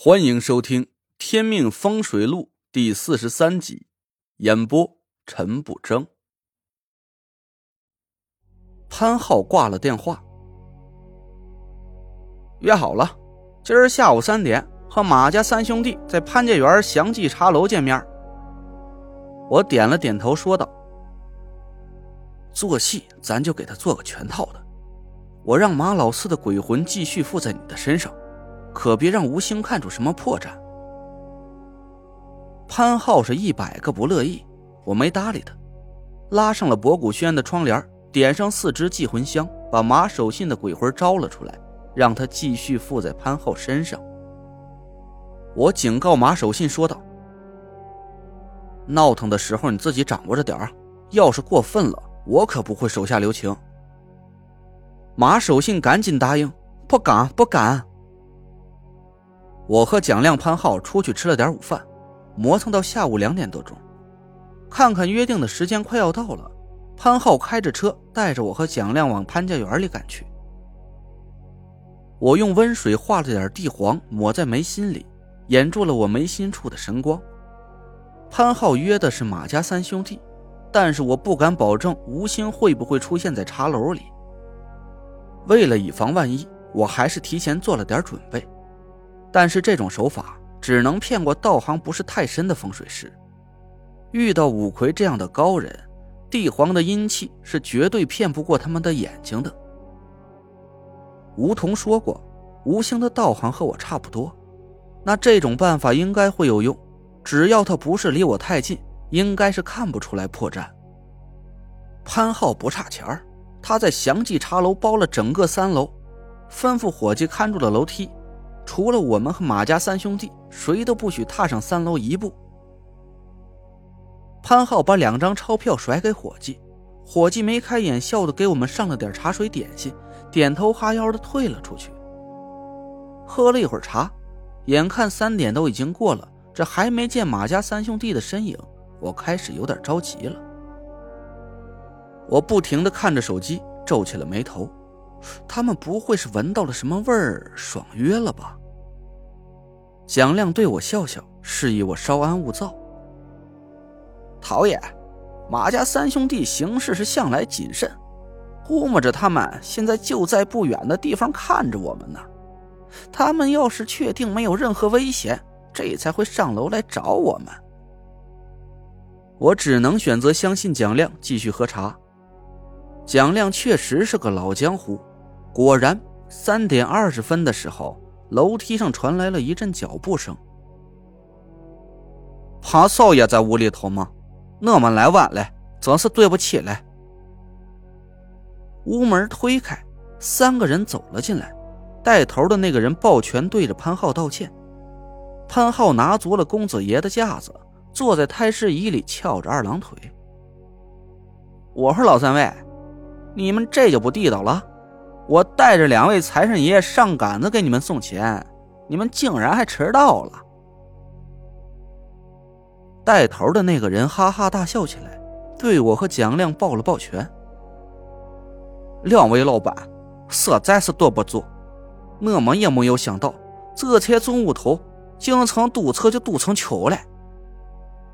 欢迎收听《天命风水录》第四十三集，演播陈不争。潘浩挂了电话，约好了，今儿下午三点和马家三兄弟在潘家园祥记茶楼见面。我点了点头，说道：“做戏，咱就给他做个全套的。我让马老四的鬼魂继续附在你的身上。”可别让吴兴看出什么破绽。潘浩是一百个不乐意，我没搭理他，拉上了博古轩的窗帘，点上四支祭魂香，把马守信的鬼魂招了出来，让他继续附在潘浩身上。我警告马守信说道：“闹腾的时候你自己掌握着点儿，要是过分了，我可不会手下留情。”马守信赶紧答应：“不敢，不敢。”我和蒋亮、潘浩出去吃了点午饭，磨蹭到下午两点多钟。看看约定的时间快要到了，潘浩开着车带着我和蒋亮往潘家园里赶去。我用温水化了点地黄抹在眉心里，掩住了我眉心处的神光。潘浩约的是马家三兄弟，但是我不敢保证吴兴会不会出现在茶楼里。为了以防万一，我还是提前做了点准备。但是这种手法只能骗过道行不是太深的风水师。遇到五魁这样的高人，帝皇的阴气是绝对骗不过他们的眼睛的。吴桐说过，吴兴的道行和我差不多，那这种办法应该会有用。只要他不是离我太近，应该是看不出来破绽。潘浩不差钱儿，他在祥记茶楼包了整个三楼，吩咐伙计看住了楼梯。除了我们和马家三兄弟，谁都不许踏上三楼一步。潘浩把两张钞票甩给伙计，伙计眉开眼笑的给我们上了点茶水点心，点头哈腰的退了出去。喝了一会儿茶，眼看三点都已经过了，这还没见马家三兄弟的身影，我开始有点着急了。我不停的看着手机，皱起了眉头，他们不会是闻到了什么味儿，爽约了吧？蒋亮对我笑笑，示意我稍安勿躁。陶爷，马家三兄弟行事是向来谨慎，估摸着他们现在就在不远的地方看着我们呢。他们要是确定没有任何危险，这才会上楼来找我们。我只能选择相信蒋亮，继续喝茶。蒋亮确实是个老江湖，果然，三点二十分的时候。楼梯上传来了一阵脚步声。潘少爷在屋里头吗？我们来晚了，真是对不起了。屋门推开，三个人走了进来。带头的那个人抱拳对着潘浩道歉。潘浩拿足了公子爷的架子，坐在太师椅里翘着二郎腿。我说老三位，你们这就不地道了。我带着两位财神爷上杆子给你们送钱，你们竟然还迟到了！带头的那个人哈哈大笑起来，对我和蒋亮抱了抱拳。两位老板，实在是对不住，我们也没有想到，这才中午头，京城堵车就堵成球了。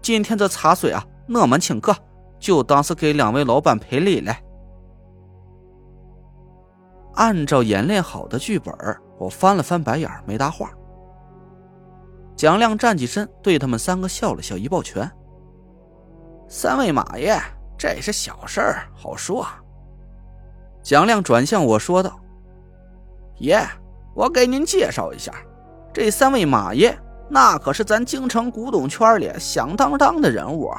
今天这茶水啊，我们请客，就当是给两位老板赔礼了。按照演练好的剧本，我翻了翻白眼，没搭话。蒋亮站起身，对他们三个笑了笑，一抱拳：“三位马爷，这是小事儿，好说。”蒋亮转向我说道：“爷，我给您介绍一下，这三位马爷，那可是咱京城古董圈里响当当的人物。”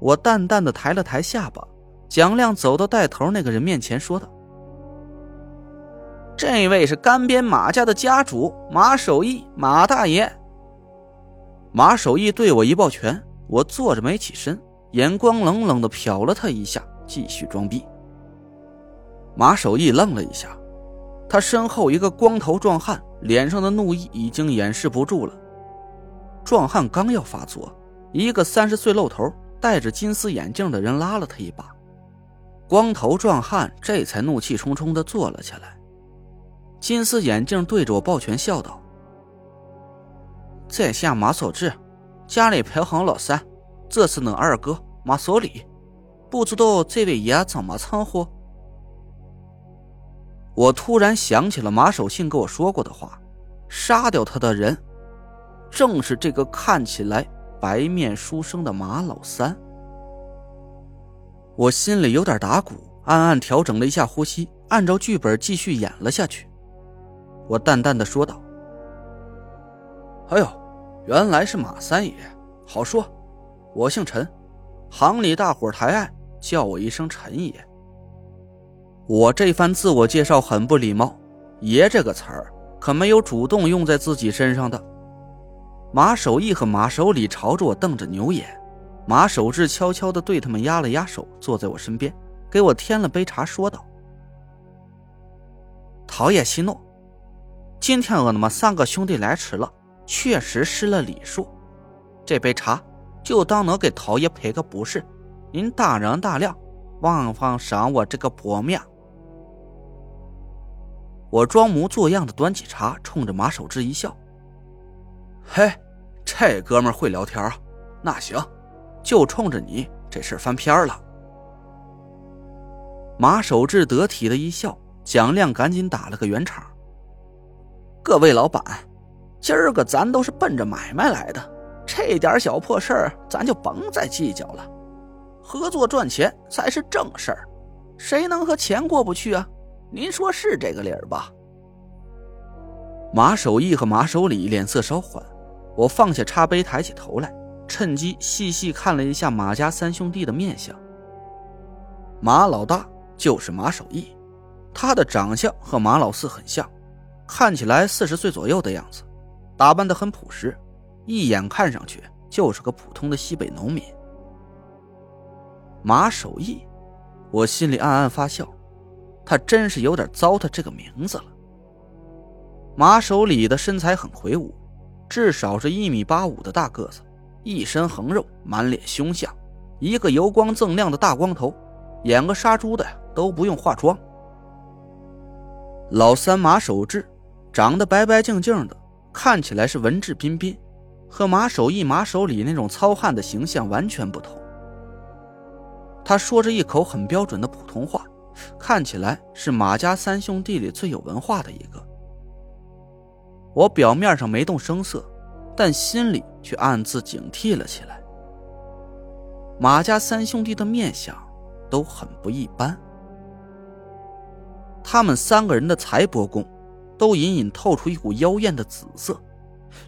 我淡淡的抬了抬下巴。蒋亮走到带头那个人面前，说道。这位是干边马家的家主马守义，马大爷。马守义对我一抱拳，我坐着没起身，眼光冷冷的瞟了他一下，继续装逼。马守义愣了一下，他身后一个光头壮汉脸上的怒意已经掩饰不住了。壮汉刚要发作，一个三十岁露头、戴着金丝眼镜的人拉了他一把，光头壮汉这才怒气冲冲的坐了起来。金丝眼镜对着我抱拳笑道：“在下马守志，家里排行老三，这是恁二哥马守礼，不知道这位爷怎么称呼？我突然想起了马守信跟我说过的话，杀掉他的人，正是这个看起来白面书生的马老三。我心里有点打鼓，暗暗调整了一下呼吸，按照剧本继续演了下去。我淡淡的说道：“哎呦，原来是马三爷，好说，我姓陈，行里大伙抬爱，叫我一声陈爷。”我这番自我介绍很不礼貌，“爷”这个词儿可没有主动用在自己身上的。马守义和马守礼朝着我瞪着牛眼，马守志悄悄地对他们压了压手，坐在我身边，给我添了杯茶，说道：“陶冶息怒，今天我们三个兄弟来迟了，确实失了礼数，这杯茶就当能给陶爷赔个不是，您大人大量，望望赏我这个薄面。”我装模作样的端起茶，冲着马守志一笑：“嘿，这哥们会聊天啊！那行，就冲着你这事翻篇了。”马守志得体的一笑，蒋亮赶紧打了个圆场：“各位老板，今儿个咱都是奔着买卖来的，这点小破事儿咱就甭再计较了，合作赚钱才是正事儿，谁能和钱过不去啊？”您说是这个理儿吧？马守义和马守礼脸色稍缓，我放下茶杯，抬起头来，趁机细细看了一下马家三兄弟的面相。马老大就是马守义，他的长相和马老四很像，看起来四十岁左右的样子，打扮的很朴实，一眼看上去就是个普通的西北农民。马守义，我心里暗暗发笑。他真是有点糟蹋这个名字了。马守礼的身材很魁梧，至少是一米八五的大个子，一身横肉，满脸凶相，一个油光锃亮的大光头，演个杀猪的都不用化妆。老三马守志长得白白净净的，看起来是文质彬彬，和马守义、马守礼那种糙汉的形象完全不同。他说着一口很标准的普通话。看起来是马家三兄弟里最有文化的一个。我表面上没动声色，但心里却暗自警惕了起来。马家三兄弟的面相都很不一般，他们三个人的财帛宫都隐隐透出一股妖艳的紫色，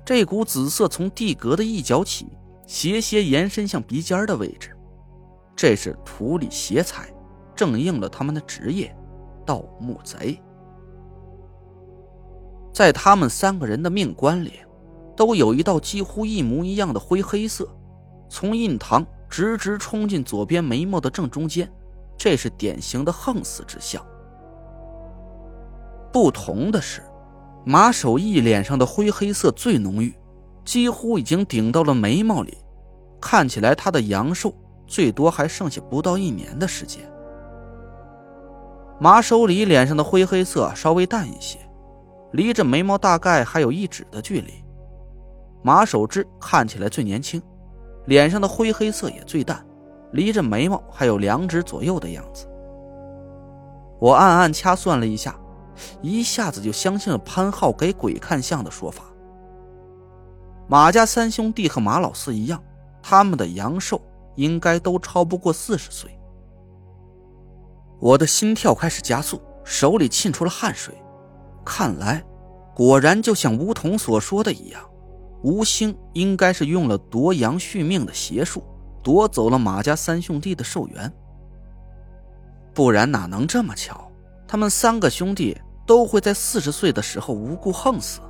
这股紫色从地格的一角起，斜斜延伸向鼻尖的位置，这是土里邪财。正应了他们的职业，盗墓贼。在他们三个人的命官里，都有一道几乎一模一样的灰黑色，从印堂直直冲进左边眉毛的正中间，这是典型的横死之相。不同的是，马守义脸上的灰黑色最浓郁，几乎已经顶到了眉毛里，看起来他的阳寿最多还剩下不到一年的时间。马守礼脸上的灰黑色稍微淡一些，离着眉毛大概还有一指的距离。马守志看起来最年轻，脸上的灰黑色也最淡，离着眉毛还有两指左右的样子。我暗暗掐算了一下，一下子就相信了潘浩给鬼看相的说法。马家三兄弟和马老四一样，他们的阳寿应该都超不过四十岁。我的心跳开始加速，手里沁出了汗水。看来，果然就像吴桐所说的一样，吴兴应该是用了夺阳续命的邪术，夺走了马家三兄弟的寿元。不然哪能这么巧？他们三个兄弟都会在四十岁的时候无故横死。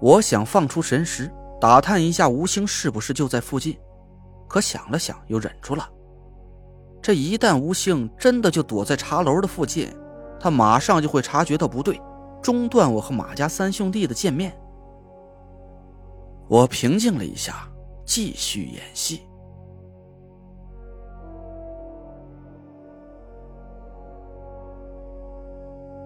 我想放出神识，打探一下吴兴是不是就在附近，可想了想，又忍住了。这一旦吴兴真的就躲在茶楼的附近，他马上就会察觉到不对，中断我和马家三兄弟的见面。我平静了一下，继续演戏。